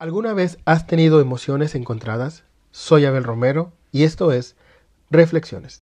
¿Alguna vez has tenido emociones encontradas? Soy Abel Romero y esto es Reflexiones.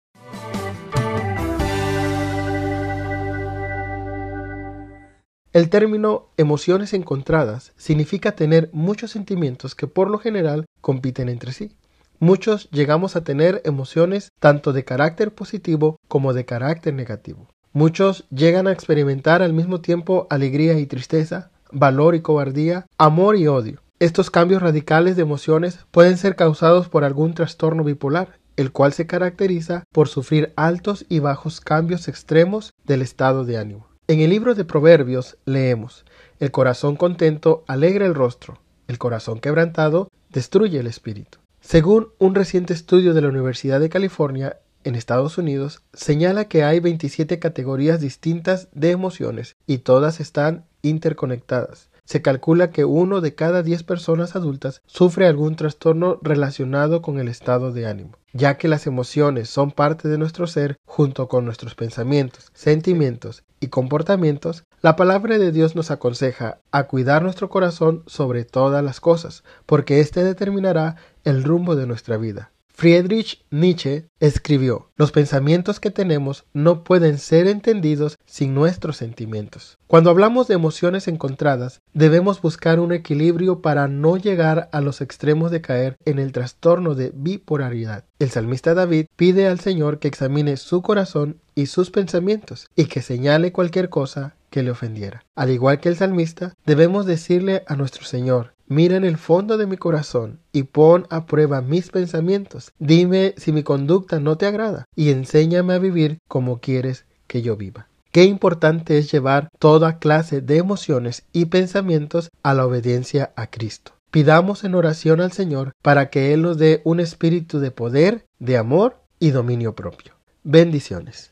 El término emociones encontradas significa tener muchos sentimientos que por lo general compiten entre sí. Muchos llegamos a tener emociones tanto de carácter positivo como de carácter negativo. Muchos llegan a experimentar al mismo tiempo alegría y tristeza, valor y cobardía, amor y odio. Estos cambios radicales de emociones pueden ser causados por algún trastorno bipolar, el cual se caracteriza por sufrir altos y bajos cambios extremos del estado de ánimo. En el libro de Proverbios leemos, El corazón contento alegra el rostro, el corazón quebrantado destruye el espíritu. Según un reciente estudio de la Universidad de California, en Estados Unidos, señala que hay 27 categorías distintas de emociones y todas están interconectadas. Se calcula que uno de cada diez personas adultas sufre algún trastorno relacionado con el estado de ánimo, ya que las emociones son parte de nuestro ser junto con nuestros pensamientos, sentimientos y comportamientos, la palabra de Dios nos aconseja a cuidar nuestro corazón sobre todas las cosas, porque éste determinará el rumbo de nuestra vida. Friedrich Nietzsche escribió, los pensamientos que tenemos no pueden ser entendidos sin nuestros sentimientos. Cuando hablamos de emociones encontradas, debemos buscar un equilibrio para no llegar a los extremos de caer en el trastorno de bipolaridad. El salmista David pide al Señor que examine su corazón y sus pensamientos y que señale cualquier cosa que le ofendiera. Al igual que el salmista, debemos decirle a nuestro Señor, Mira en el fondo de mi corazón y pon a prueba mis pensamientos. Dime si mi conducta no te agrada y enséñame a vivir como quieres que yo viva. Qué importante es llevar toda clase de emociones y pensamientos a la obediencia a Cristo. Pidamos en oración al Señor para que Él nos dé un espíritu de poder, de amor y dominio propio. Bendiciones.